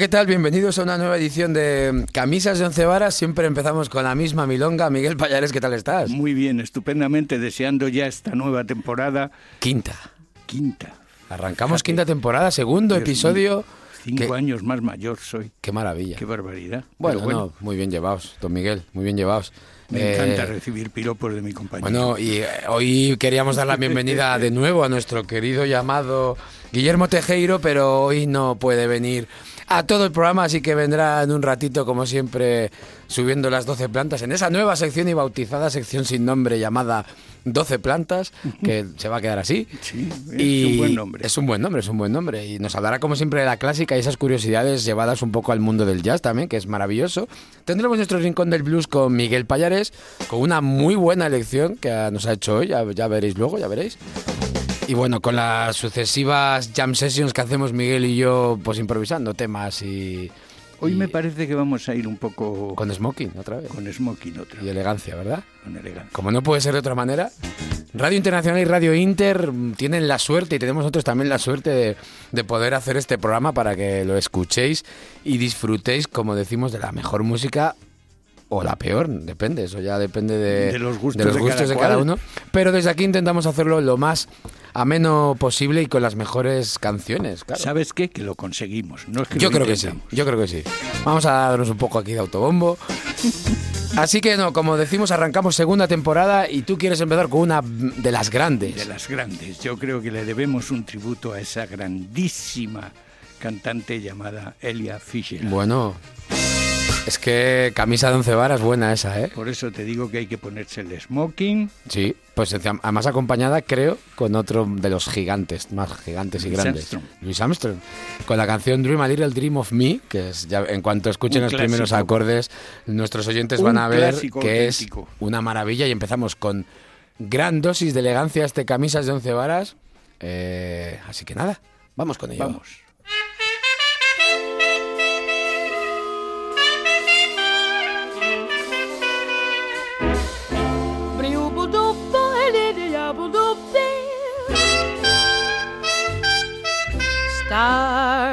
¿Qué tal? Bienvenidos a una nueva edición de Camisas de Once Varas. Siempre empezamos con la misma milonga. Miguel Payares, ¿qué tal estás? Muy bien, estupendamente, deseando ya esta nueva temporada. Quinta. Quinta. Arrancamos Fíjate. quinta temporada, segundo Dios episodio. Cinco Qué- años más mayor soy. Qué maravilla. Qué barbaridad. Bueno, Pero no, muy bien llevados, don Miguel, muy bien llevados. me Eh, encanta recibir piropos de mi compañero. Bueno, y eh, hoy queríamos dar la bienvenida de nuevo a nuestro querido llamado Guillermo Tejeiro, pero hoy no puede venir a todo el programa, así que vendrá en un ratito, como siempre, subiendo las 12 plantas en esa nueva sección y bautizada sección sin nombre llamada 12 plantas, que se va a quedar así. Sí, es Y un buen nombre. Es un buen nombre, es un buen nombre. Y nos hablará, como siempre, de la clásica y esas curiosidades llevadas un poco al mundo del jazz también, que es maravilloso. Tendremos nuestro rincón del blues con Miguel Payares, con una muy buena elección que nos ha hecho hoy, ya, ya veréis luego, ya veréis. Y bueno, con las sucesivas jam sessions que hacemos Miguel y yo, pues improvisando temas y. Hoy y- me parece que vamos a ir un poco Con smoking, otra vez. con smoking otra Y vez, elegancia, ¿verdad? con elegancia. Como no puede ser de otra manera, Radio Internacional y Radio Inter tienen la suerte y tenemos nosotros también la suerte de, de poder hacer este programa para que lo escuchéis y disfrutéis, como decimos, de la mejor música o la peor, depende, eso ya depende de, De los gustos de los de gustos cada de cada uno. Pero desde aquí intentamos hacerlo lo más ameno posible y con las mejores canciones, claro. ¿Sabes qué? Que lo conseguimos. No es que Yo creo que sí, intentamos. yo creo que sí. Vamos a darnos un poco aquí de autobombo. Así que no, como decimos, arrancamos segunda temporada y tú quieres empezar con una de las grandes. De las grandes. Yo creo que le debemos un tributo a esa grandísima cantante llamada Elia Fisher. Bueno, es que camisa de once varas buena esa, ¿eh? Por eso te digo que hay que ponerse el smoking. Sí, pues además acompañada, creo, con otro de los gigantes, más gigantes y Luis grandes. Armstrong. Luis Armstrong. Con la canción Dream a Little Dream of Me, que es ya en cuanto escuchen Un los primeros acordes, nuestros oyentes Un van a ver que auténtico. es una maravilla y empezamos con gran dosis de elegancia este camisas de once varas. Eh, así que nada, vamos con ello. Vamos.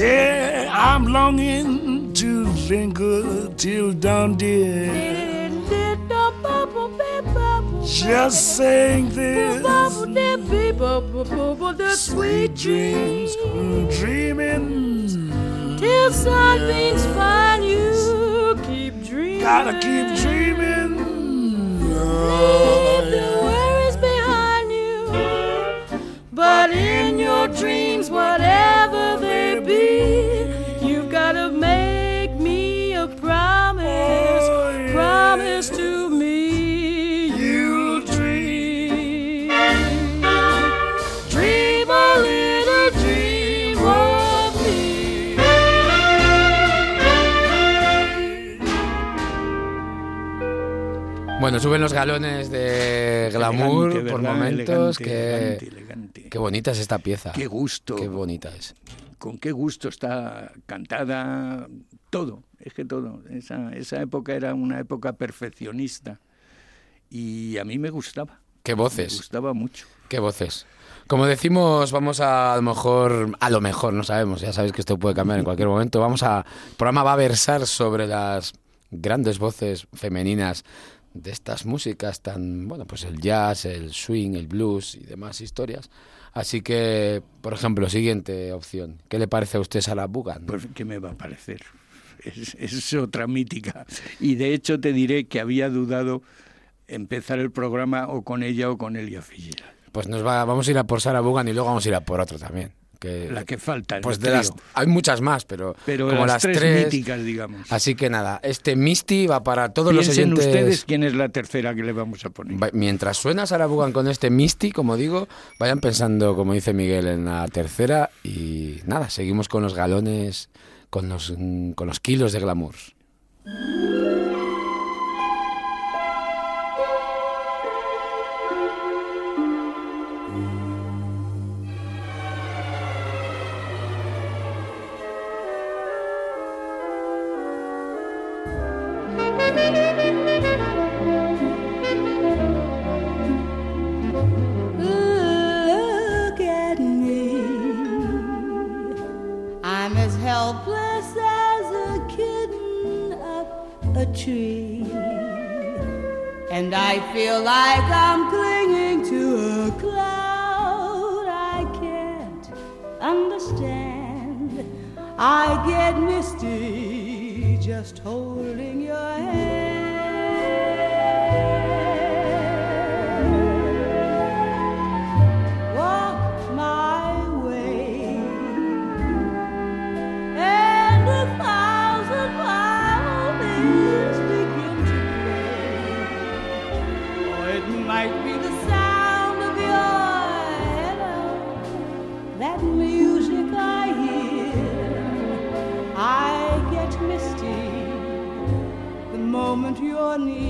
Yeah, I'm longing to linger till dawn, dear. Just saying this. Sweet dreams, dreaming. Till something's find you, keep dreaming. Gotta keep dreaming. Leave the worries behind you. But in your dreams, whatever they be, you've gotta make me a promise. Oh, yeah. Promise to me you'll dream. Dream a little dream of me. Bueno, suben los galones de glamour Elegante, por ¿verdad? momentos. Elegante, que, elegante, bonita es esta pieza. Qué gusto. Qué bonita es. con qué gusto está cantada, todo, es que todo. Esa, esa época era una época perfeccionista y a mí me gustaba. Qué Me voces. gustaba mucho. Qué voces. Como decimos, vamos a, a lo mejor, a lo mejor, no sabemos, ya sabéis que esto puede cambiar en cualquier momento. Vamos a, el programa va a versar sobre las grandes voces femeninas de estas músicas tan, bueno, pues el jazz, el swing, el blues y demás historias. Así que, por ejemplo, siguiente opción. ¿Qué le parece a usted Sarah Vaughan? Pues, ¿qué me va a parecer? Es, es otra mítica. Y de hecho te diré que había dudado empezar el programa o con ella o con Elia Fitzgerald. Pues nos va, vamos a ir a por Sarah Vaughan y luego vamos a ir a por otro también. Que, La que falta. pues de las, hay muchas más, pero, Pero como las, las tres, tres. míticas, digamos. Así que nada, este Misty va para todos los oyentes. ustedes quién es la tercera que le vamos a poner. Va- Mientras suena Sarah Vaughan con este Misty, como digo, vayan pensando, como dice Miguel, en la tercera y nada, seguimos con los galones, con los, con los kilos de glamour. Understand. I get misty just holding money.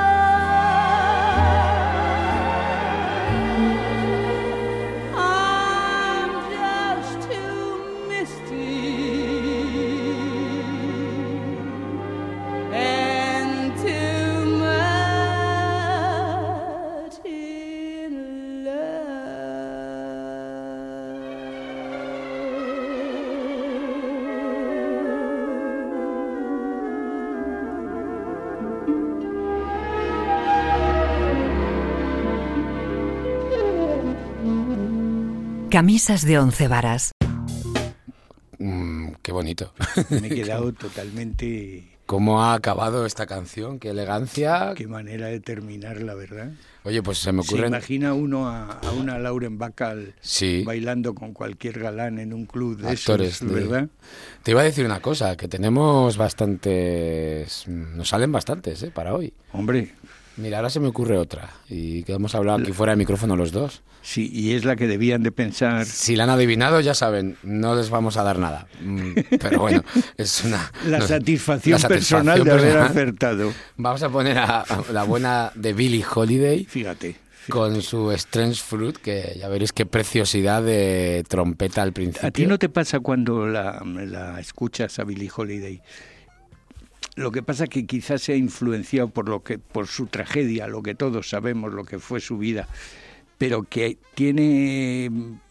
Camisas de once varas. Mm, qué bonito. Me he quedado totalmente cómo ha acabado esta canción, qué elegancia. Qué manera de terminar, la verdad. Oye, pues se me Se ocurren... imagina uno a, a una Lauren Bacall Sí. bailando con cualquier galán en un club de Actores esos, de- ¿verdad? Te iba a decir una cosa, que tenemos bastantes... Nos salen bastantes, ¿eh? Para hoy. Hombre, Mira, ahora se me ocurre otra. Y que hemos hablado aquí fuera de micrófono los dos. sí, y es la que debían de pensar Si la han adivinado, ya saben, no les vamos a dar nada. Mm, Pero bueno, es una... la no- satisfacción la personal de haber acertado. Vamos a poner a, a la buena de Billie Holiday Fíjate. fíjate. con su Strange Fruit, que ya veréis qué preciosidad de trompeta al principio. ¿A ti no te pasa cuando la, la escuchas a Billie Holiday? Lo que pasa que quizás se ha influenciado por lo que por su tragedia, lo que todos sabemos, lo que fue su vida, pero que tiene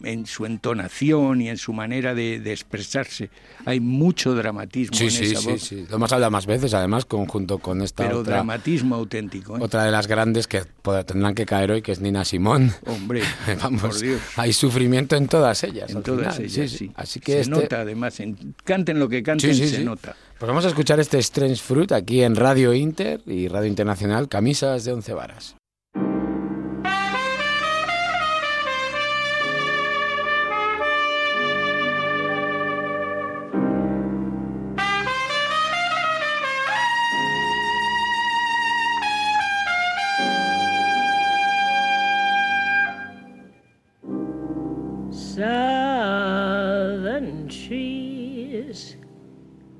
en su entonación y en su manera de, de expresarse hay mucho dramatismo Sí, en sí, esa sí, voz, sí. Lo hemos hablado más veces, además, conjunto con esta pero otra, dramatismo auténtico. ¿eh? otra de las grandes que tendrán que caer hoy, que es Nina Simón. Hombre, Vamos, por Dios. hay sufrimiento en todas ellas. En todas final. ellas, Sí, sí. sí. Así que se este- nota además, en, canten lo que canten, se sí. nota. Pues vamos a escuchar este Strange Fruit aquí en Radio Inter y Radio Internacional, camisas de once varas.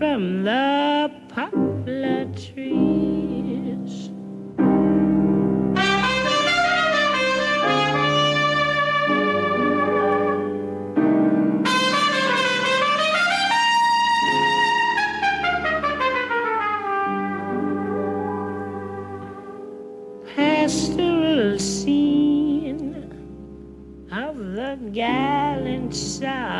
from the poplar trees. pastoral scene of the gallant South.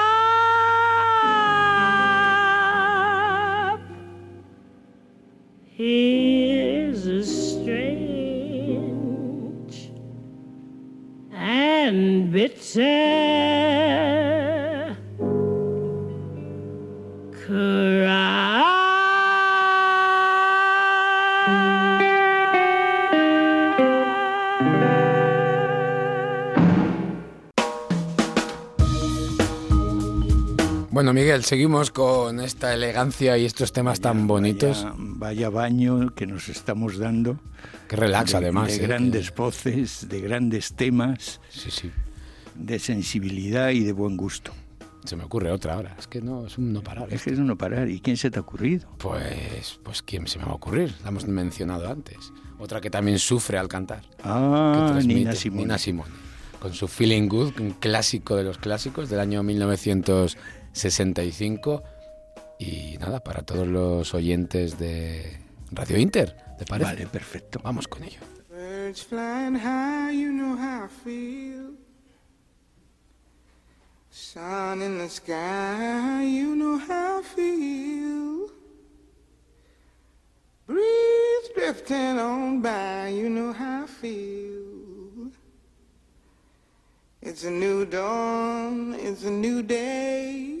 Here's a strange and bitter cry. Bueno, Miguel, seguimos con esta elegancia y estos temas tan bonitos. Vaya, vaya baño que nos estamos dando. Que relax, de, además. De ¿eh? grandes voces, de grandes temas, Sí, sí. de sensibilidad y de buen gusto. Se me ocurre otra ahora. Es que no, es un no parar. Es que es de no parar. ¿Y quién se te ha ocurrido? Pues, pues, ¿quién se me va a ocurrir? La hemos mencionado antes. Otra que también sufre al cantar. Ah, Nina Simone. Nina Simone. Con su Feeling Good, un clásico de los clásicos del año 1965. Y nada, para todos los oyentes de Radio Inter, ¿Te parece? Vale, perfecto. Vamos con ello. Birds flying high, you know how I feel. Sun in the sky, you know how I feel. Breeze drifting on by, you know how I feel. It's a new dawn, it's a new day.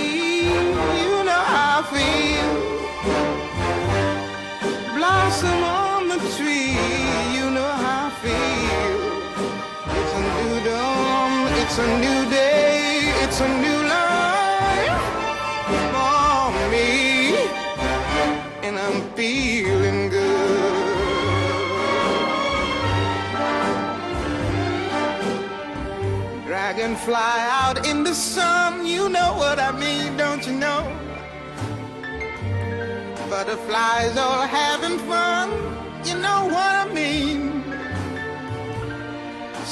feel. It's a new dawn, it's a new day, it's a new life for me, and I'm feeling good. Dragonfly out in the sun, you know what I mean, don't you know? Butterflies all having fun, you know what I mean.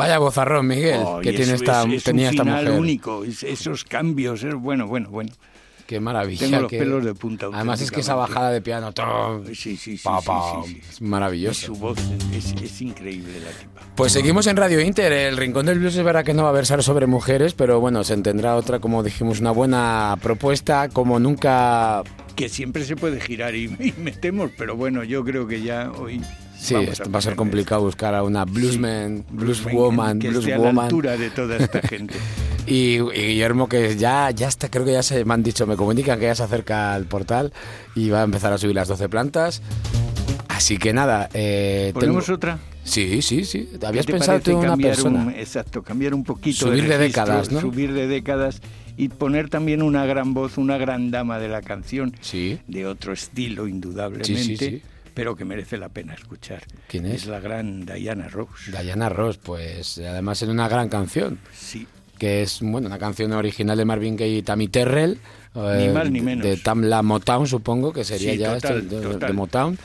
Vaya vozarrón, Miguel, Oh, que y tiene esta, es, es tenía un esta final mujer. único, es- esos cambios, es bueno, bueno, bueno. Qué maravilla. Tengo los que- pelos de punta, Además es que esa bajada de piano, ¡tom! Sí, sí, sí, pa, es Y maravilloso. su voz es, es increíble la tipa. Pues seguimos en Radio Inter. El Rincón del Blues es verdad que no va a versar sobre mujeres, pero bueno, se tendrá otra, como dijimos, una buena propuesta, como nunca. Que siempre se puede girar y, y metemos, pero bueno, yo creo que ya hoy. Sí, va a ser complicado buscar a una bluesman, blueswoman, que esté a la blueswoman. altura de toda esta gente. Y, y Guillermo, que ya, ya está, creo que ya se me han dicho, me comunican que ya se acerca al portal y va a empezar a subir las 12 plantas. Así que nada. Eh, ¿Ponemos tengo- otra? Sí, sí, sí. ¿Habías ¿Qué te pensado tú en una persona? un- exacto, cambiar un poquito Subir de registro, décadas, ¿no? Subir de décadas y poner también una gran voz, una gran dama de la canción, Sí. de otro estilo indudablemente, Sí, sí, sí. Pero que merece la pena escuchar. ¿Quién es? Es la gran Diana Ross. Diana Ross, pues además en una gran canción. Sí, que es bueno una canción original de Marvin Gaye y Tammy Terrell. Ni eh, más ni menos. De Tamla Motown, supongo que sería Sí, ya total, esto de, de total. Motown.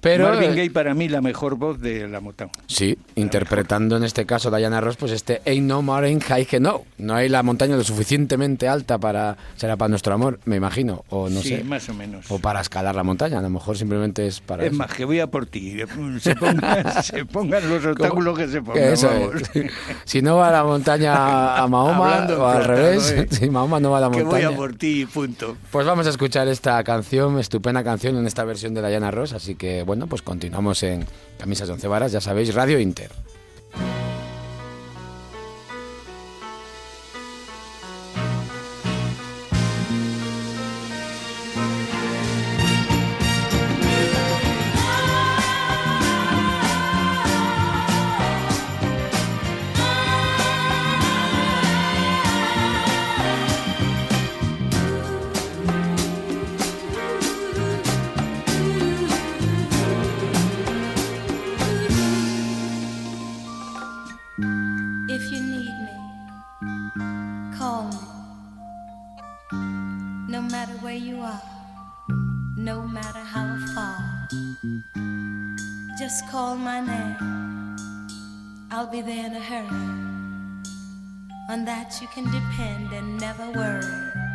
Pero, Marvin eh, Gaye para mí la mejor voz de la Motown. Sí, interpretando en este caso Diana Ross, pues este Ain't No Mountain High que no. No hay la montaña lo suficientemente alta para será para nuestro amor, me imagino, o no sí, sé. más o menos. O para escalar la montaña, a lo mejor simplemente es para Es eso. más, que voy a por ti. Se pongan, se pongan los obstáculos que se pongan. eso vamos. es. Si no va a la montaña a Mahoma, Hablando o al plata, revés, ¿no, eh? si Mahoma no va a la Que voy montaña. a por ti, punto. Pues vamos a escuchar esta canción, estupenda canción en esta versión de Diana Ross, así que bueno, pues continuamos en Camisas de Once Varas, ya sabéis, Radio Inter. Be there in a hurry. On that you can depend and never worry.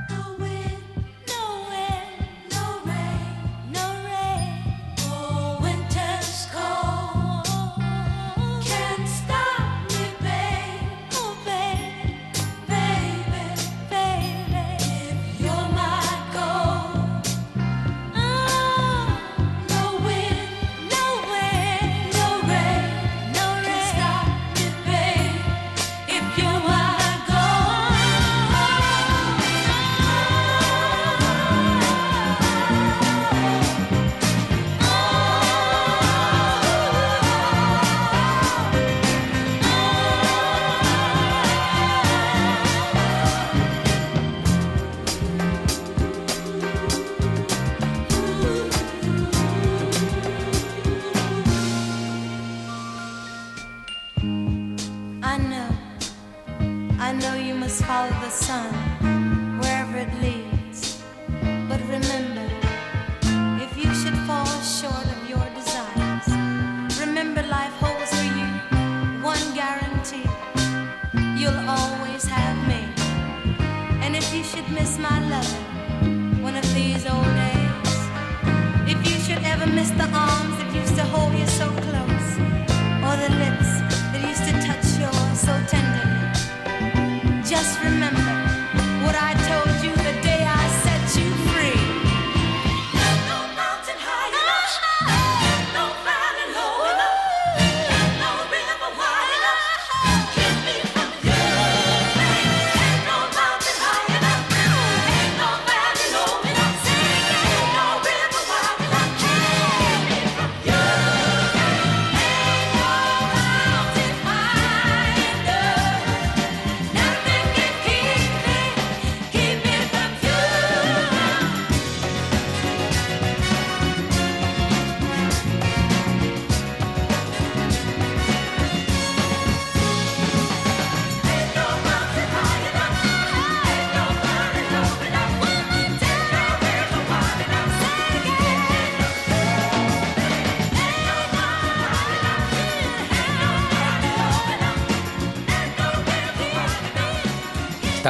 One of these old days, if you should ever miss the arms that used to hold you so close, or the lips that used to touch yours so tenderly. Just remember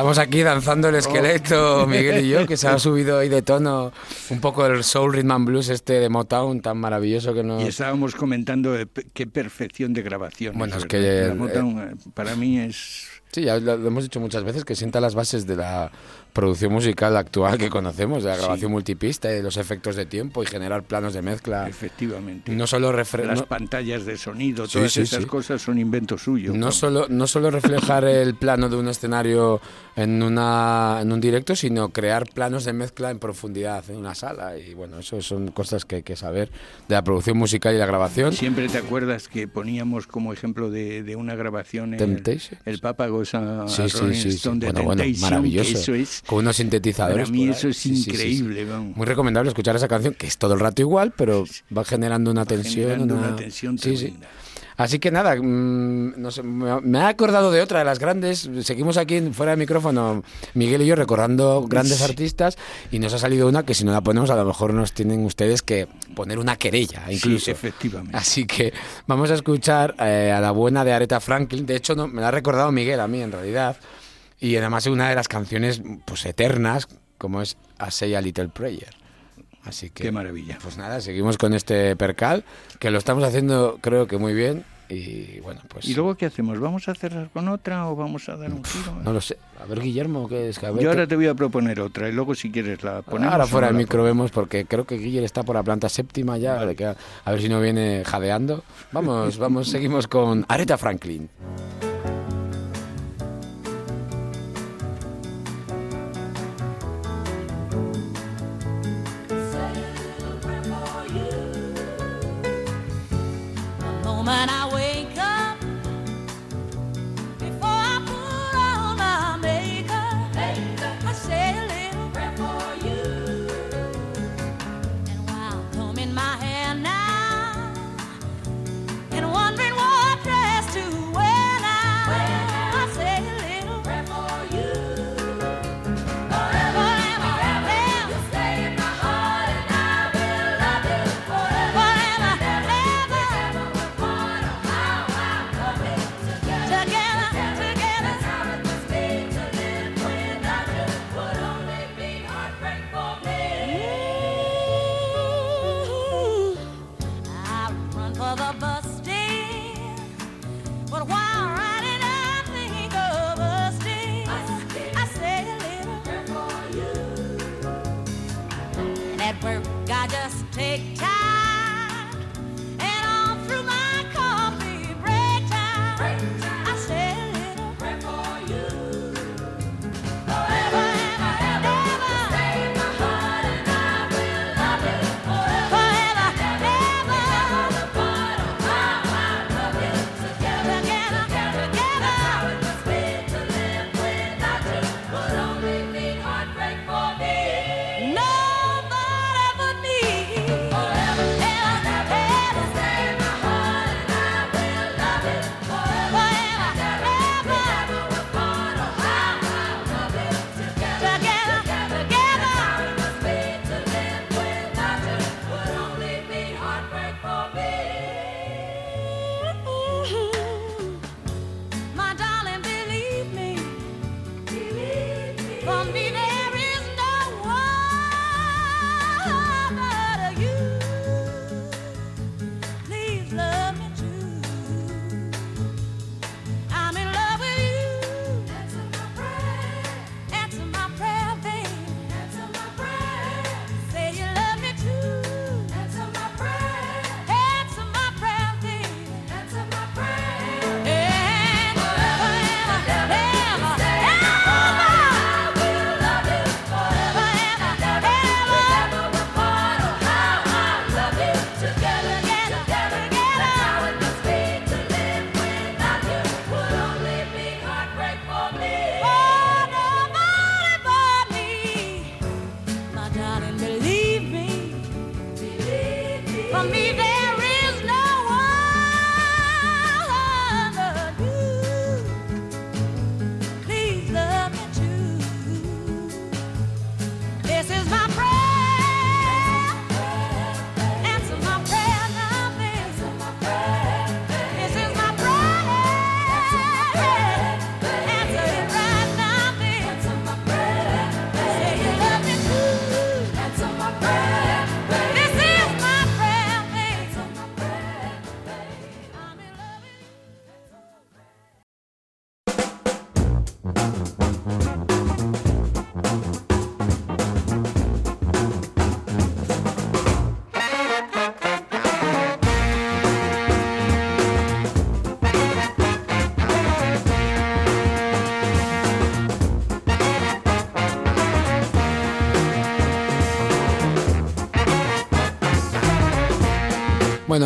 Estamos aquí danzando el esqueleto, Miguel y yo, que se ha subido hoy de tono un poco el soul rhythm and blues este de Motown tan maravilloso que nos... Y estábamos comentando qué perfección de grabación. Bueno, es que, La eh, Motown, eh, para mí es Sí, ya lo hemos dicho muchas veces, que sienta las bases de la producción musical actual que conocemos, de la grabación multipista y de los efectos de tiempo y generar planos de mezcla. efectivamente. No solo Las no- pantallas de sonido, Sí, todas sí, esas cosas son inventos suyos. No solo, no solo reflejar el plano de un escenario en, una, en un directo, sino crear planos de mezcla en profundidad en una sala. Y bueno, eso son cosas que hay que saber de la producción musical y la grabación. Siempre te acuerdas que poníamos como ejemplo de, de una grabación el, el Papa Goza Sí, sí, sí, Bueno, bueno, maravilloso. eso es Con unos sintetizadores. para mí eso es Sí, sí, sí, sí. increíble, vamos. Muy recomendable escuchar esa canción, que es todo el rato igual, pero va generando una tensión. generando una, una tensión Sí, sí. tremenda. Así que nada, mm, no sé, me ha acordado de otra de las grandes. Seguimos aquí fuera de micrófono, Miguel y yo recordando grandes artistas, y nos ha salido una que si no la ponemos, a lo mejor nos tienen ustedes que poner una querella, incluso. Sí, efectivamente. Así que vamos a escuchar eh, a la buena de Aretha Franklin. De hecho, no, me la ha recordado Miguel a mí, en realidad. Y además es una de las canciones pues eternas, como es A Say a Little Prayer. Así que, Qué maravilla. pues nada, seguimos con este percal, que lo estamos haciendo creo que muy bien. Y bueno, pues ¿Y luego qué hacemos? ¿Vamos a cerrar con otra o vamos a dar un giro? no lo sé. A ver, Guillermo, ¿qué es? A ver Yo ahora te voy a proponer otra y luego si quieres la ponemos. Ahora fuera no del la micro vemos porque creo que Guillermo está por la planta séptima ya, a, a ver si no viene jadeando. Vamos, vamos, seguimos con Aretha Franklin. The moment I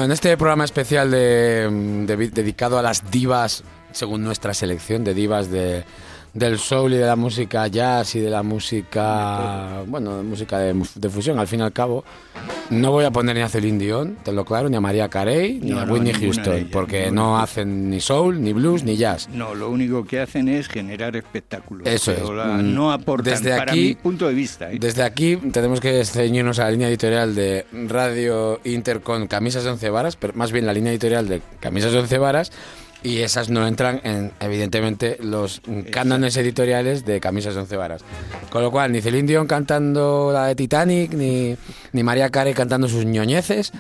en este programa especial de, de- dedicado a las divas, según nuestra selección de divas de, del soul y de la música jazz y de la música, bueno, de música de, de fusión, al fin y al cabo, no voy a poner ni a Celine Dion, te lo claro, ni a María Carey, ni No, a no, Whitney de Houston, ellas, porque no hacen ni soul, ni blues, ni jazz. No, lo único que hacen es generar espectáculos. Eso es. la- Mm, no aportan, desde para aquí- mi punto de vista. ¿eh? Desde aquí tenemos que ceñirnos a la línea editorial de Radio Inter con camisas de once varas, pero más bien la línea editorial de camisas de once varas, y esas no entran en, evidentemente, los cánones editoriales de camisas de once varas. Con lo cual, ni Celine Dion cantando la de Titanic, ni, ni María Carey cantando sus ñoñeces,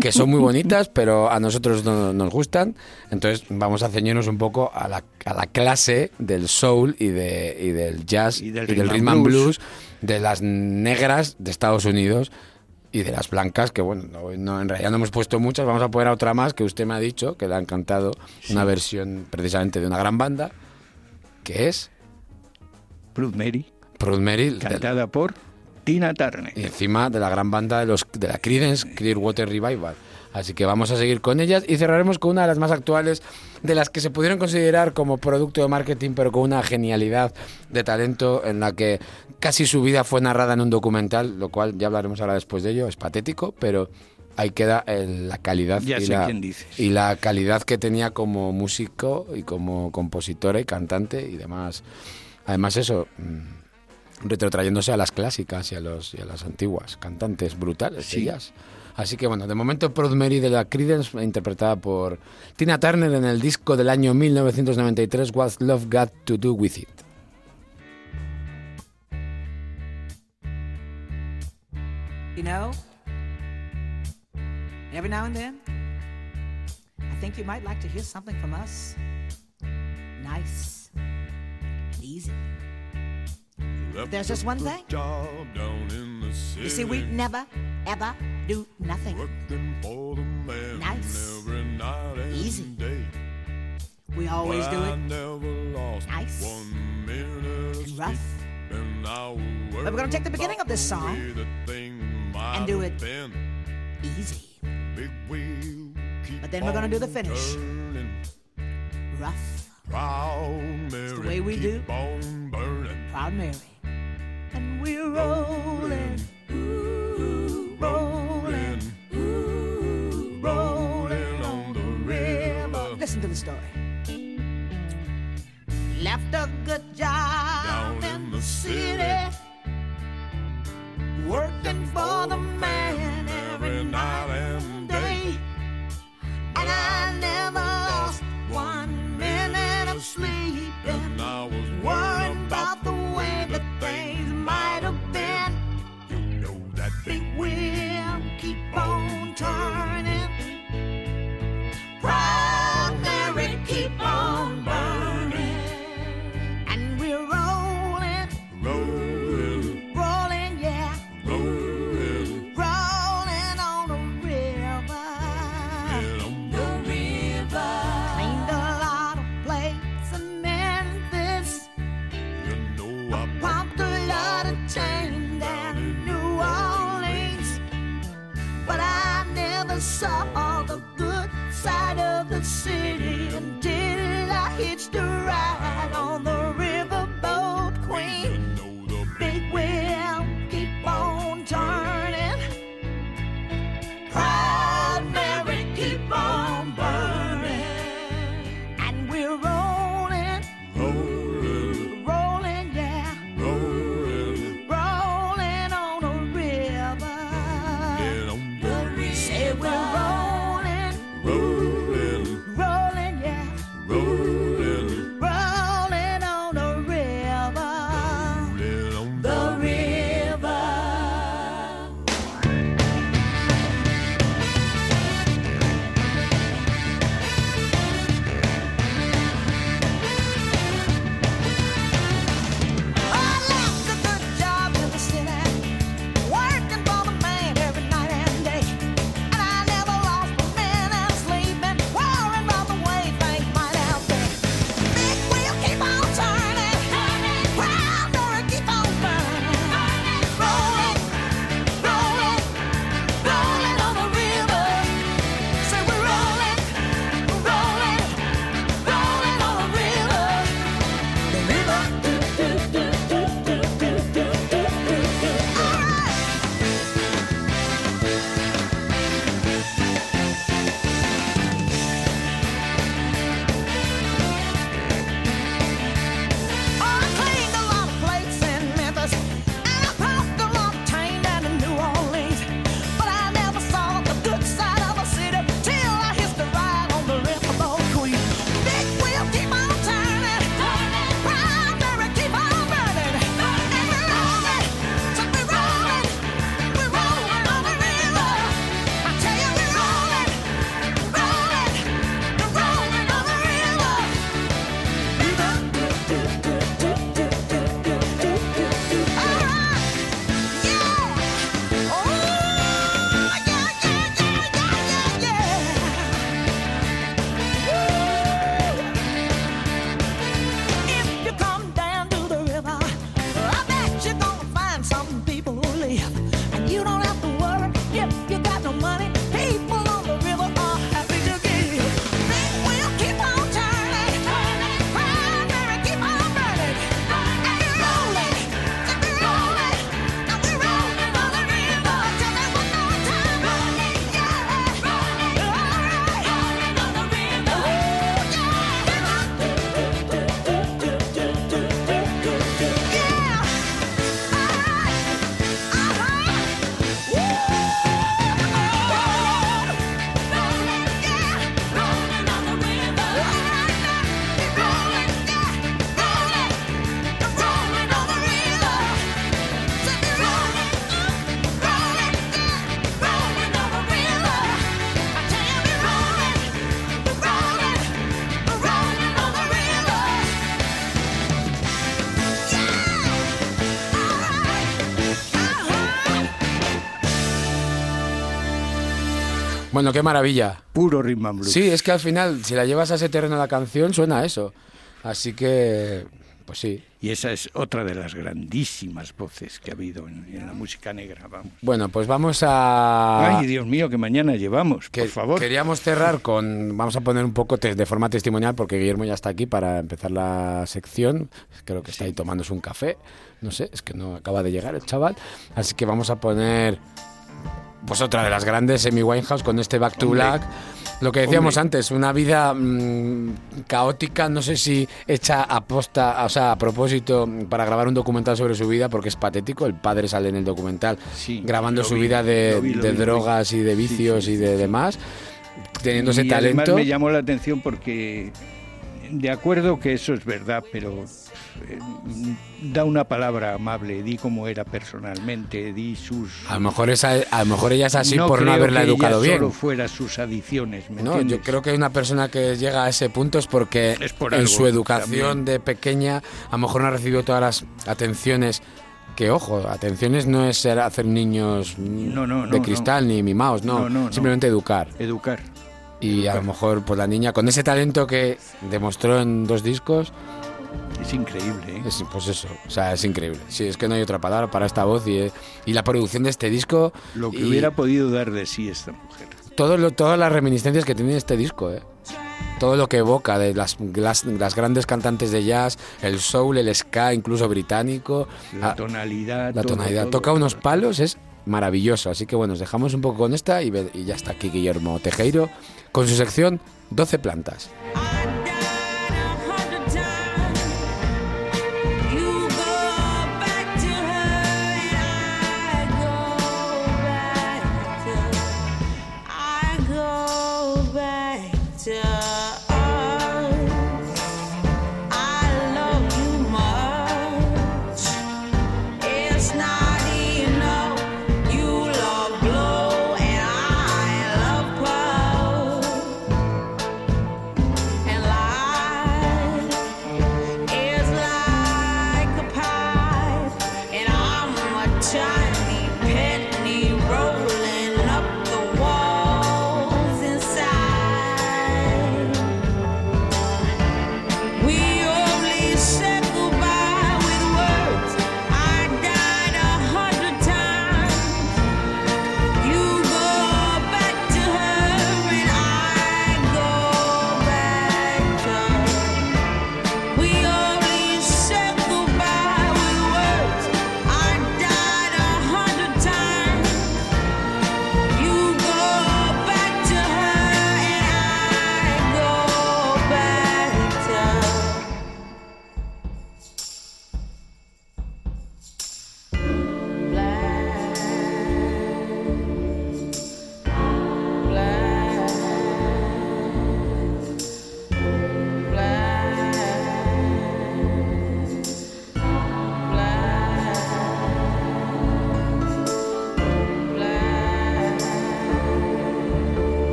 que son muy bonitas, pero a nosotros no nos gustan. Entonces, vamos a ceñirnos un poco a la, a la clase del soul y, de, y del jazz Y del y del rhythm and blues. blues de las negras de Estados Unidos y de las blancas, que bueno, no, no, en realidad no hemos puesto muchas, vamos a poner a otra más que usted me ha dicho, que le ha encantado, una versión precisamente de una gran banda, que es Blood Mary, Proud Mary, cantada por Tina Turner. y encima de la gran banda de los de la Creedence Clearwater Revival. Así que vamos a seguir con ellas y cerraremos con una de las más actuales, de las que se pudieron considerar como producto de marketing, pero con una genialidad de talento en la que casi su vida fue narrada en un documental, lo cual ya hablaremos ahora después de ello, es patético, pero ahí queda el- la calidad Ya y, la, y calidad que tenía como músico y como compositora y cantante y demás. Además eso, mm, retrotrayéndose a las clásicas y a, los, y a las antiguas cantantes brutales Sí. jazz. Así que bueno, de momento Proud Mary de la Creedence, interpretada por Tina Turner en el disco del año 1993, What's Love Got to Do With It. You know, every now and then, I think you might like to hear something from us. Nice. and Easy. There's just one thing. Job down in the. You see, we never, ever do nothing. Working for the man Nice. every night and Easy. day. We always But do I it never lost Nice. one minute and rough. And I But we're gonna take the beginning of this song way the thing might do it been. easy. Big wheel keep But then we're gonna do the finish. turning. Rough. Proud Mary, the way we keep do. on burning. Proud Mary. And we're rolling. Ooh, rolling. Ooh, rolling on the river. Listen to the story. Left a good job Down in the city. For the never saw all the good side of the city until I hitched a ride Bueno, qué maravilla. Puro rhythm and blues. Sí, es que al final, si la llevas a ese terreno la canción, suena a eso. Así que, pues sí. Y esa es otra de las grandísimas voces que ha habido en, en la música negra, vamos. Bueno, pues vamos a... Ay, Dios mío, que mañana llevamos, que por favor. Queríamos cerrar con... Vamos a poner un poco de forma testimonial porque Guillermo ya está aquí para empezar la sección. Creo que está ahí tomándose un café. No sé, es que no acaba de llegar el chaval. Así que vamos a poner... Pues otra de las grandes, Amy Winehouse, con este Back to Hombre. Black. Lo que decíamos Hombre. antes, una vida mm, caótica, no sé si hecha a posta, o sea, a propósito para grabar un documental sobre su vida, porque es patético. El padre sale en el documental Sí, grabando su vi, vida de, lo vi, lo de vi, lo vi. drogas y de vicios sí, y de demás, teniendo ese y además talento. me llamó la atención porque, de acuerdo que eso es verdad, pero da una palabra amable, di cómo era personalmente, di sus... A lo mejor esa, a lo mejor ella es así por no haberla que ella educado bien. solo fuera sus adiciones, ¿me No, yo entiendes? creo que una persona que llega a ese punto es porque Es por en algo su educación también. de pequeña a lo mejor no ha recibido todas las atenciones que ojo, atenciones no es ser hacer niños No, no, de no, cristal ni mimaos, no, No, no, no. simplemente educar. Educar. Y a lo mejor pues la niña con ese talento que demostró en dos discos, Es increíble, ¿eh? es, pues eso, o sea, es increíble. Sí, es que no hay otra palabra para esta voz y, eh, y la producción de este disco. Lo que y hubiera podido dar de sí esta mujer. todo lo- todas las reminiscencias que tiene este disco, eh. Todo lo que evoca de las, las, las grandes cantantes de jazz, el soul, el ska, incluso británico. La ah, tonalidad. la todo, tonalidad. todo. Toca unos palos, es maravilloso. Así que bueno, nos dejamos un poco con esta y, ve- y ya está aquí Guillermo Tejero con su sección 12 plantas.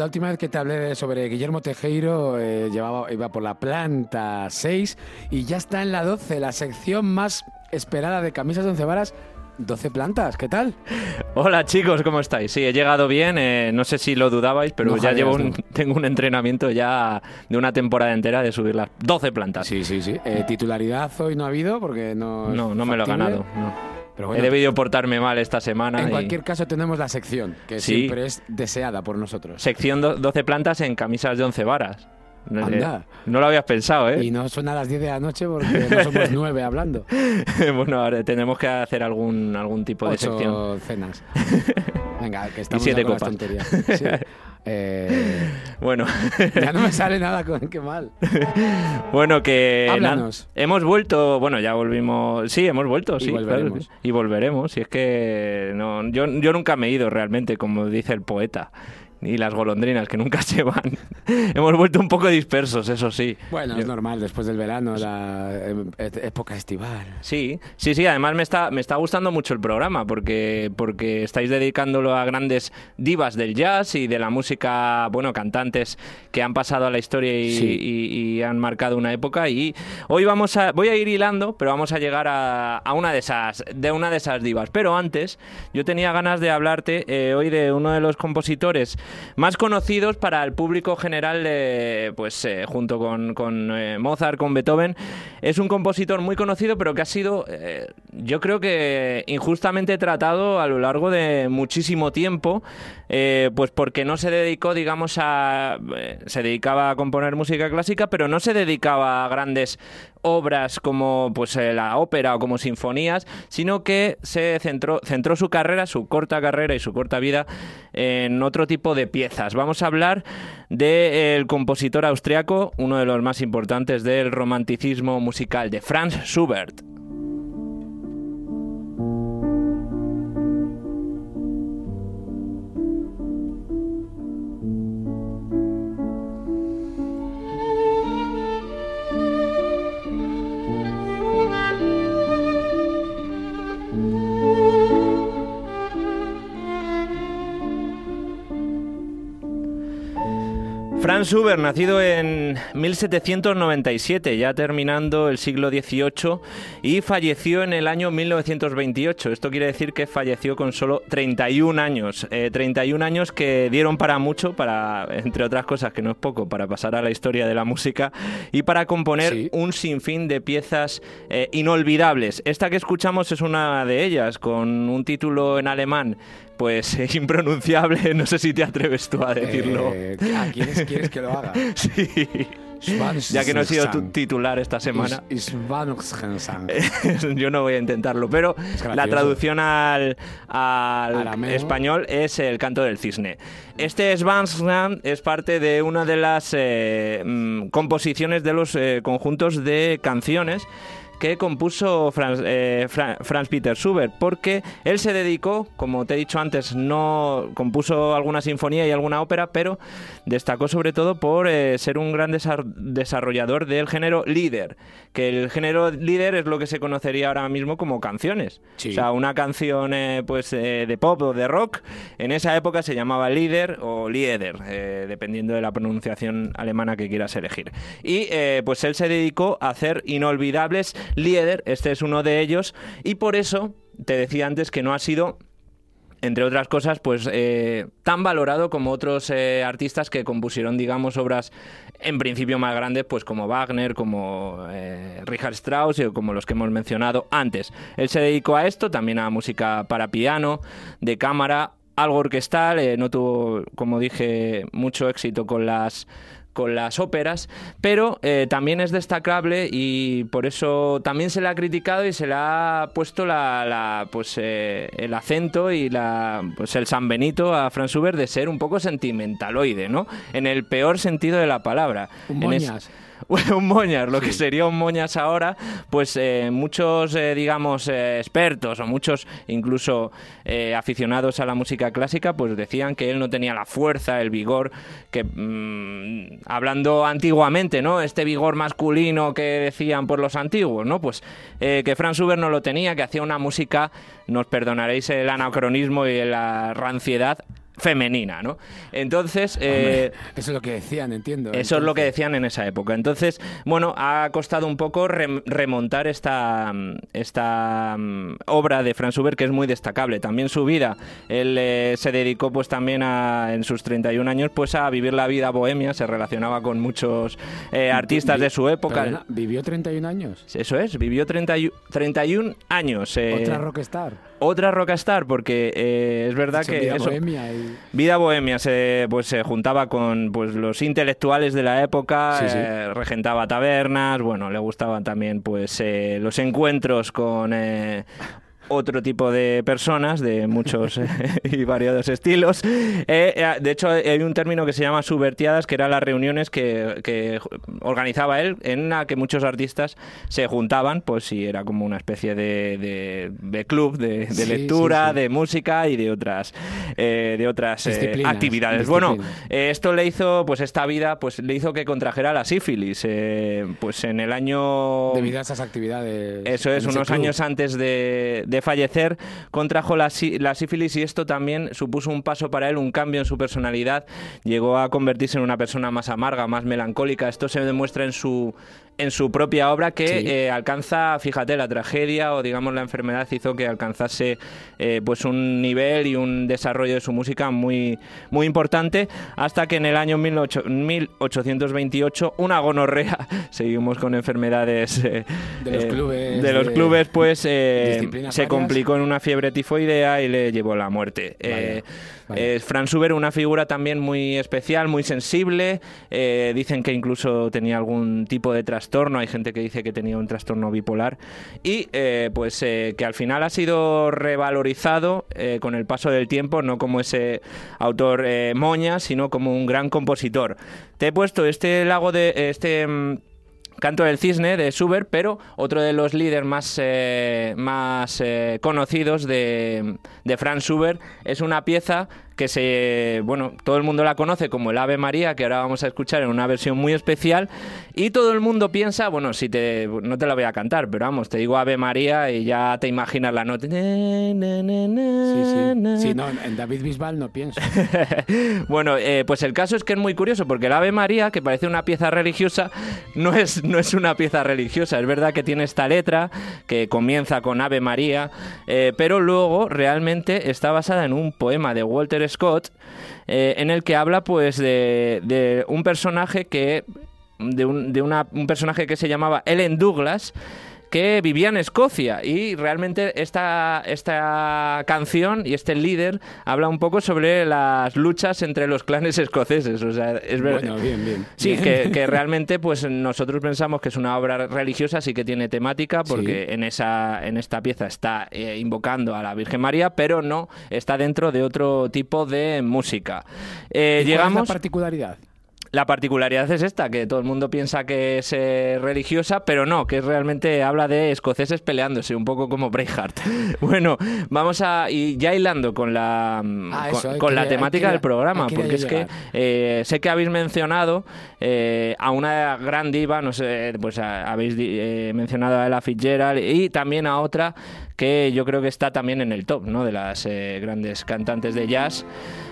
La última vez que te hablé sobre Guillermo Tejero eh, llevaba, iba por la planta 6 y ya está en la 12, la sección más esperada de camisas de once varas. 12 plantas, ¿qué tal? Hola chicos, ¿cómo estáis? Sí, he llegado bien, eh, no sé si lo dudabais, pero No ya llevo un, tengo un entrenamiento ya de una temporada entera de subir las 12 plantas. Sí, sí, sí. Eh, titularidad hoy no ha habido porque no. No, no me lo he ganado. no. Pero bueno, He debido portarme mal esta semana. En y- cualquier caso tenemos la sección, que Sí. siempre es deseada por nosotros. Sección do- 12 plantas en camisas de 11 varas. No, Anda. eh, no lo habías pensado, ¿eh? Y no suena a las 10 de la noche porque no somos nueve hablando. bueno, ahora tenemos que hacer algún, algún tipo de sección. Ocho cenas. Venga, que estamos siete con las copas. tonterías. Sí. Eh, Bueno, ya no me sale nada con qué mal. bueno que Háblanos. hemos vuelto, bueno, ya volvimos, sí, hemos vuelto, Y sí, volveremos. y volveremos. Y es que no, yo, yo nunca me he ido realmente, como dice el poeta. Ni las golondrinas, que nunca se van. hemos vuelto un poco dispersos, eso sí. Bueno, Yo- es normal, después del verano, la em, época estival. Sí, sí, sí. Además me está, me está gustando mucho el programa porque, porque estáis dedicándolo a grandes divas del jazz y de la música, bueno, cantantes que han pasado a la historia y, Sí. y- y han marcado una época. Y hoy vamos a, voy a ir hilando, pero vamos a llegar a, a una de esas, de una de esas divas. Pero antes, yo tenía ganas de hablarte eh, hoy de uno de los compositores más conocidos para el público general, pues eh, junto con, con, eh, Mozart, con Beethoven. Es un compositor muy conocido, pero que ha sido, eh, yo creo que injustamente tratado a lo largo de muchísimo tiempo, eh, pues porque no se dedicó, digamos, a... eh, se dedicaba a componer música clásica, pero no se dedicaba a grandes obras como pues eh, la ópera o como sinfonías, sino que se centró, centró su carrera, su corta carrera y su corta vida en otro tipo de piezas. Vamos a hablar del compositor austriaco, uno de los más importantes del romanticismo musical, de Franz Schubert. Franz Schubert, nacido en 1797, ya terminando el siglo XVIII, y falleció en el año 1928. Esto quiere decir que falleció con solo 31 años. Eh, 31 años que dieron para mucho, para, entre otras cosas, que no es poco, para pasar a la historia de la música y para componer Sí. un sinfín de piezas eh, inolvidables. Esta que escuchamos es una de ellas, con un título en alemán, pues eh, impronunciable. No sé si te atreves tú a decirlo. Eh, ah, ¿quieres, ¿Quieres que lo haga? Sí. Ya que no he sido tu titular esta semana, yo no voy a intentarlo. Pero la traducción al, español es el canto del cisne. Este Svansland es parte de una de las eh, mm, composiciones de los eh, conjuntos de canciones que compuso Franz, eh, Fra- Franz Peter Schubert, porque él se dedicó, como te he dicho antes, no compuso alguna sinfonía y alguna ópera, pero destacó sobre todo por eh, ser un gran desar- desarrollador del género líder, que el género líder es lo que se conocería ahora mismo como canciones. Sí. O sea, una canción eh, pues de pop o de rock, en esa época se llamaba líder o lieder, dependiendo de la pronunciación alemana que quieras elegir. Y pues él se dedicó a hacer inolvidables lieder, este es uno de ellos, y por eso te decía antes que no ha sido entre otras cosas, pues eh, tan valorado como otros eh, artistas que compusieron, digamos, obras en principio más grandes, pues como Wagner, como eh, Richard Strauss y como los que hemos mencionado antes. Él se dedicó a esto, también a música para piano, de cámara, algo orquestal, no tuvo, como dije, mucho éxito con las con las óperas, pero eh, también es destacable y por eso también se le ha criticado y se le ha puesto la, la, pues eh, el acento y la pues el San Benito a Franz Schubert de ser un poco sentimentaloide, ¿no? En el peor sentido de la palabra. Un En es- un moñas, lo que sería un moñas ahora, pues eh, muchos, eh, digamos, eh, expertos o muchos incluso aficionados a la música clásica, pues decían que él no tenía la fuerza, el vigor, que mm, hablando antiguamente, ¿no? Este vigor masculino que decían por los antiguos, ¿no? Pues que Franz Schubert no lo tenía, que hacía una música, nos perdonaréis el anacronismo y la ranciedad, femenina, ¿no? Entonces, Hombre, eh, eso es lo que decían, entiendo. eso es lo que decían en esa época. Entonces, bueno, ha costado un poco rem- remontar esta, mm, esta mm, obra de Franz Schubert que es muy destacable. También su vida. Él eh, se dedicó pues también a, en sus 31 años pues a vivir la vida bohemia, se relacionaba con muchos eh, artistas Vi- de su época. Perdona, ¿Vivió 31 años? Eso es, vivió 31, 31 años. eh, Otra rockstar. Otra rockstar, porque eh, es verdad que vida eso, bohemia y- Vida Bohemia se, pues, se juntaba con pues, los intelectuales de la época, Sí, sí. eh, regentaba tabernas, bueno, le gustaban también pues eh, los encuentros con eh, otro tipo de personas de muchos eh, y variados estilos. Eh, eh, de hecho, hay un término que se llama subvertiadas, que eran las reuniones que, que organizaba él, en la que muchos artistas se juntaban, pues sí, era como una especie de, de- de club de, de Sí, lectura, sí, sí. de música y de otras, eh, de otras eh, actividades. Bueno, esto le hizo, pues esta vida, pues le hizo que contrajera la sífilis. pues en el año... Debido a esas actividades. Eso es, unos club. años antes de, de fallecer, contrajo la, sí- la sífilis y esto también supuso un paso para él, un cambio en su personalidad. Llegó a convertirse en una persona más amarga, más melancólica. Esto se demuestra en su, en su propia obra que Sí. eh, alcanza, fíjate, la tragedia o digamos la enfermedad hizo que alcanzase eh, pues un nivel y un desarrollo de su música muy, muy importante hasta que en el año 18 1828 una gonorrea, seguimos con enfermedades eh, De los clubes, de los clubes pues se. Complicó en una fiebre tifoidea y le llevó a la muerte. Eh, eh, Franz Schubert, una figura también muy especial, muy sensible. eh, dicen que incluso tenía algún tipo de trastorno. Hay gente que dice que tenía un trastorno bipolar. Y pues que al final ha sido revalorizado con el paso del tiempo, no como ese autor moña, sino como un gran compositor. Te he puesto este lago de. este. Canto del Cisne de Schubert, pero otro de los líderes más, eh, más eh, conocidos de, de Franz Schubert es una pieza que se, bueno, todo el mundo la conoce como el Ave María, que ahora vamos a escuchar en una versión muy especial, y todo el mundo piensa, bueno, si te, no te la voy a cantar, pero vamos, te digo Ave María y ya te imaginas la nota. Sí, sí. Sí, no, en David Bisbal no pienso. bueno, eh, pues el caso es que es muy curioso porque el Ave María, que parece una pieza religiosa, no es, no es una pieza religiosa. Es verdad que tiene esta letra que comienza con Ave María, eh, pero luego realmente está basada en un poema de Walter Scott eh, en el que habla pues de, de un personaje que de, un, de una- un personaje que se llamaba Ellen Douglas que vivía en Escocia y realmente esta, esta canción y este líder habla un poco sobre las luchas entre los clanes escoceses. O sea, es verdad. Bueno, bien, bien. Sí, Bien. que, que realmente pues nosotros pensamos que es una obra religiosa, sí que tiene temática, porque Sí. en esa en esta pieza está eh, invocando a la Virgen María, pero no está dentro de otro tipo de música. Eh, ¿Y cuál es llegamos. la particularidad? La particularidad es esta, que todo el mundo piensa que es eh, religiosa, pero no, que es realmente habla de escoceses peleándose, un poco como Braveheart. Bueno, vamos a, y ya hilando con la, mm, Ah, con, eso, la temática que- del programa, porque es que eh, sé que habéis mencionado eh, a una gran diva, no sé, pues a- habéis di- eh, mencionado a Ella Fitzgerald y también a otra que yo creo que está también en el top, ¿no? De las eh, grandes cantantes de jazz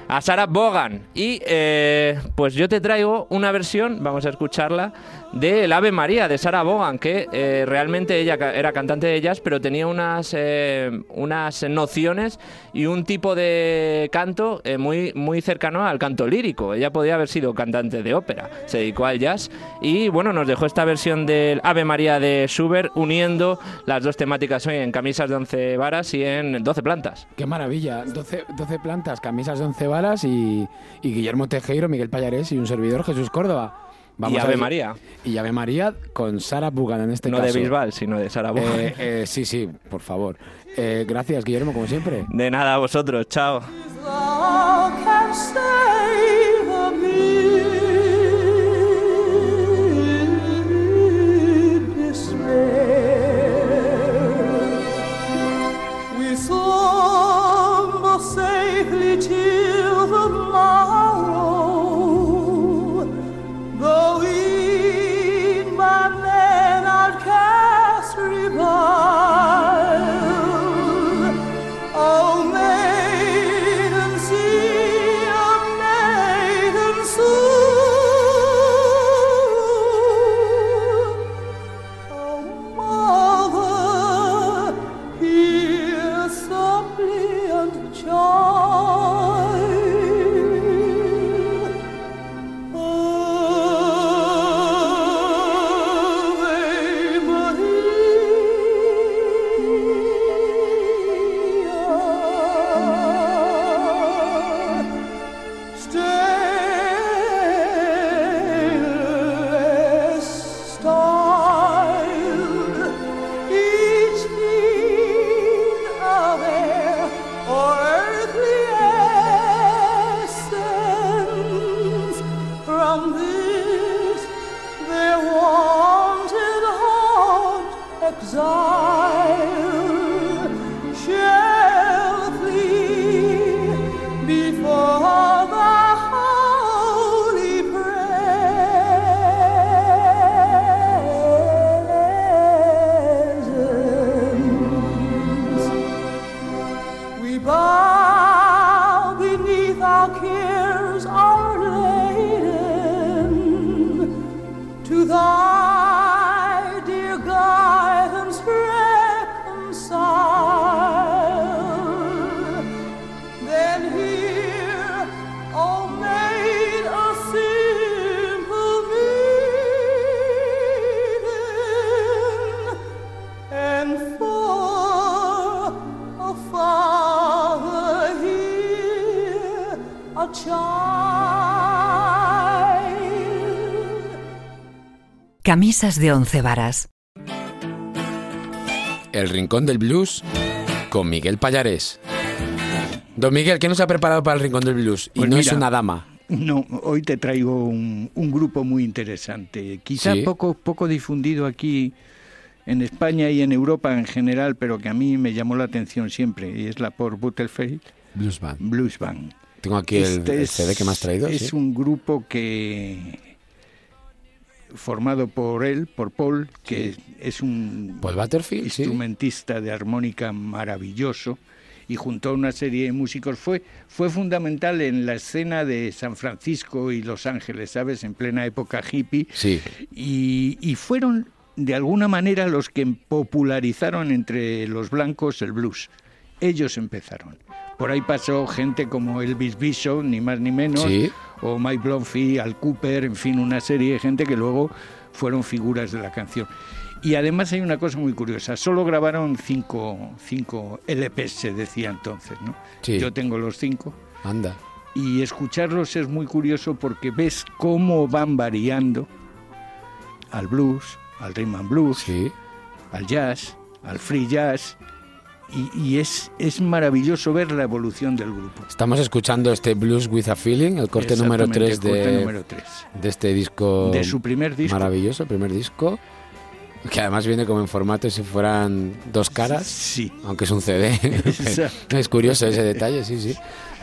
a Sarah Vaughan. Y eh, pues yo te traigo una versión, vamos a escucharla, de El Ave María de Sarah Vaughan, que eh, realmente ella era cantante de jazz, pero tenía unas, eh, unas nociones y un tipo de canto eh, muy, muy cercano al canto lírico. Ella podía haber sido cantante de ópera, se dedicó al jazz y bueno, nos dejó esta versión del Ave María de Schubert uniendo las dos temáticas hoy en camisas de 11 varas y en 12 plantas. Qué maravilla. 12, 12 plantas, camisas de 11 varas y, y Guillermo Tejero, Miguel Payarés y un servidor, Jesús Córdoba. Y a Ave ver- María. Y Ave María con Sara Bugan en este no caso. de Bisbal, sino de Vaughan. Eh, eh, sí, sí, por favor. Eh, gracias, Guillermo, como siempre. De nada a vosotros, chao. Oh. Camisas de once varas. El Rincón del Blues con Miguel Payares. Don Miguel, ¿qué nos ha preparado para el Rincón del Blues? Y Pues no es una dama. No, hoy te traigo un, un grupo muy interesante, quizá Sí. poco, poco difundido aquí en España y en Europa en general, pero que a mí me llamó la atención siempre, y es la por Butterfield Blues Band. Blues Band. Tengo aquí el, Este el CD que me has traído. Es sí. un grupo que formado por él, por Paul, que es un Paul Butterfield, sí. instrumentista de armónica maravilloso y junto a una serie de músicos fue fue fundamental en la escena de San Francisco y Los Ángeles, ¿sabes? En plena época hippie Sí. y, y fueron de alguna manera los que popularizaron entre los blancos el blues. Ellos empezaron. Por ahí pasó gente como Elvis Bishop, ni más ni menos, Sí. o Mike Blomfield, Al Cooper, en fin, una serie de gente que luego fueron figuras de la canción. Y además hay una cosa muy curiosa, solo grabaron cinco, cinco LPs, se decía entonces, ¿no? Sí. Yo tengo los cinco Anda. y escucharlos es muy curioso porque ves cómo van variando al blues, al rhythm and blues, Sí. al jazz, al free jazz y, y es, es maravilloso ver la evolución del grupo. Estamos escuchando este Blues with a Feeling, el corte número Exactamente, 3 el corte de, número de este disco. De su primer disco. Maravilloso, el primer disco. Que además viene como en formato si fueran dos caras. Sí. Aunque es un CD. Es curioso ese detalle, sí, sí.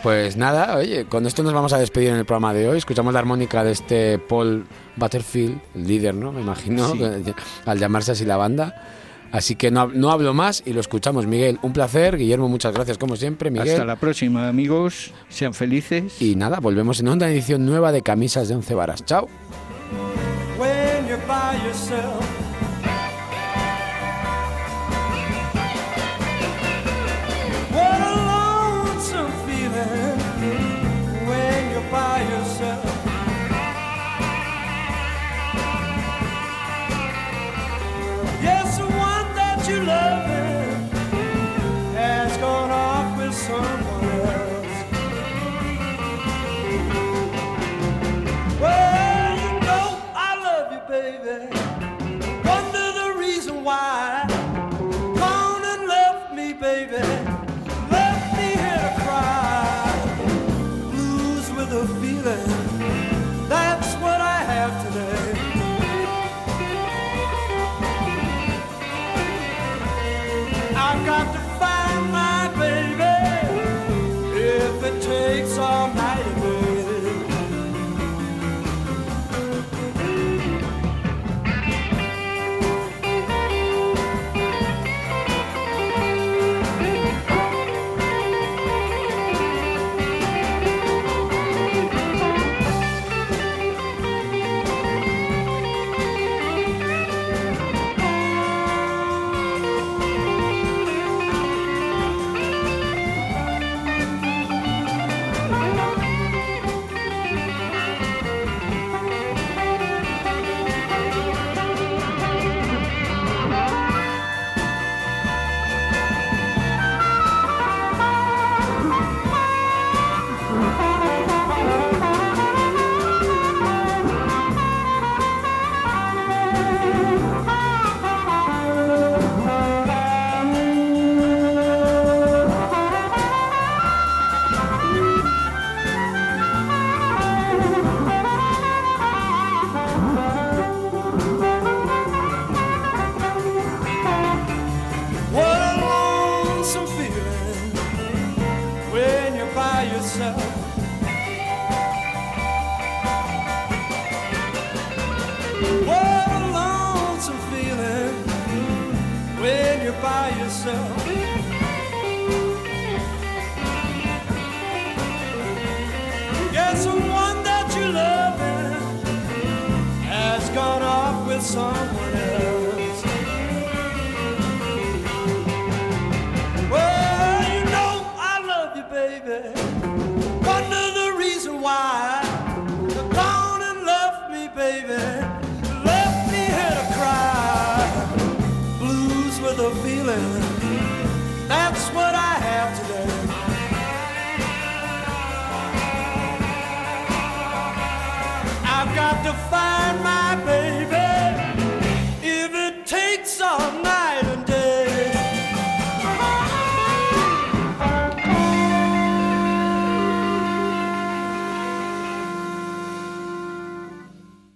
Pues nada, oye, con esto nos vamos a despedir en el programa de hoy. Escuchamos la armónica de este Paul Butterfield, el líder, ¿no? Me imagino, Sí. al llamarse así la banda. Así que no, no hablo más y lo escuchamos, Miguel. Un placer, Guillermo, muchas gracias como siempre, Miguel. Hasta la próxima, amigos. Sean felices. Y nada, volvemos en una edición nueva de Camisas de Once Varas. Chao.